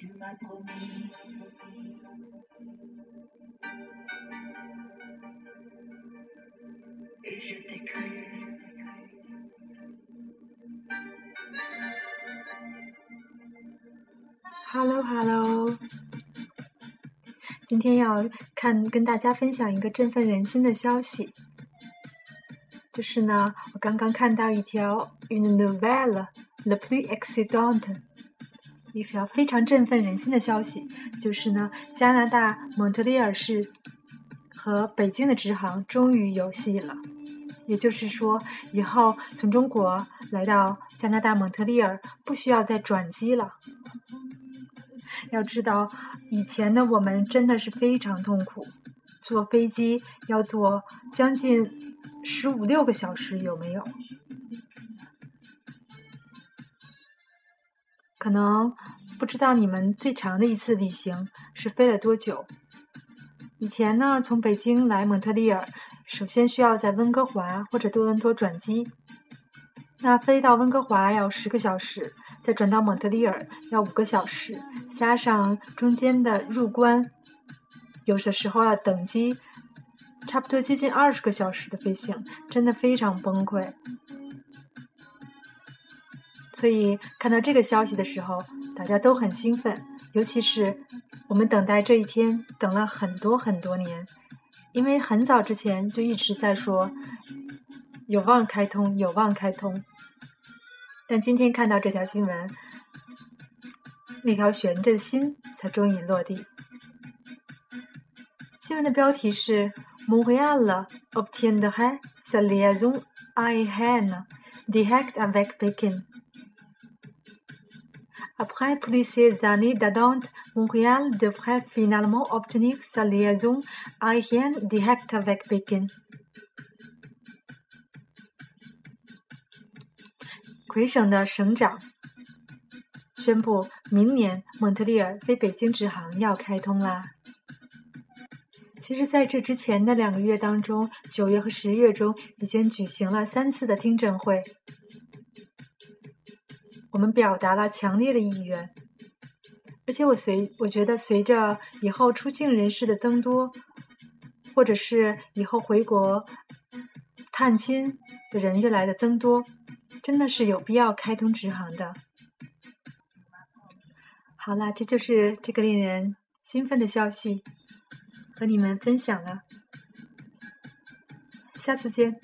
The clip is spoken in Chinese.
Tu m'as promis. Et je t'ai cru. Hello Hello，今天要看跟大家分享一个振奋人心的消息，就是呢，我刚刚看到一条 une nouvelle le plus excitante，一条非常振奋人心的消息，就是呢，加拿大蒙特利尔市和北京的直航终于有戏了。也就是说，以后从中国来到加拿大蒙特利尔不需要再转机了。要知道，以前的我们真的是非常痛苦，坐飞机要坐将近十五六个小时，有没有？可能不知道你们最长的一次旅行是飞了多久。以前呢，从北京来蒙特利尔。首先需要在温哥华或者多伦多转机，那飞到温哥华要十个小时，再转到蒙特利尔要五个小时，加上中间的入关，有的时候要等机，差不多接近二十个小时的飞行，真的非常崩溃。所以看到这个消息的时候，大家都很兴奋，尤其是我们等待这一天等了很多很多年。因为很早之前就一直在说有望开通，有望开通，但今天看到这条新闻，那条悬着的心才终于落地。新闻的标题是 “Montréal obtiendrait sa liaison aérienne directe avec Pékin”。Après plusieurs années d'attente, Montréal devrait finalement obtenir sa liaison aérienne directe avec Pékin. 魁省的省长宣布，明年蒙特利尔飞北京直航要开通啦。其实，在这之前的两个月当中，九月和十月中已经举行了三次的听证会。我们表达了强烈的意愿，而且我随我觉得随着以后出境人士的增多，或者是以后回国探亲的人越来的增多，真的是有必要开通直航的。好了，这就是这个令人兴奋的消息，和你们分享了，下次见。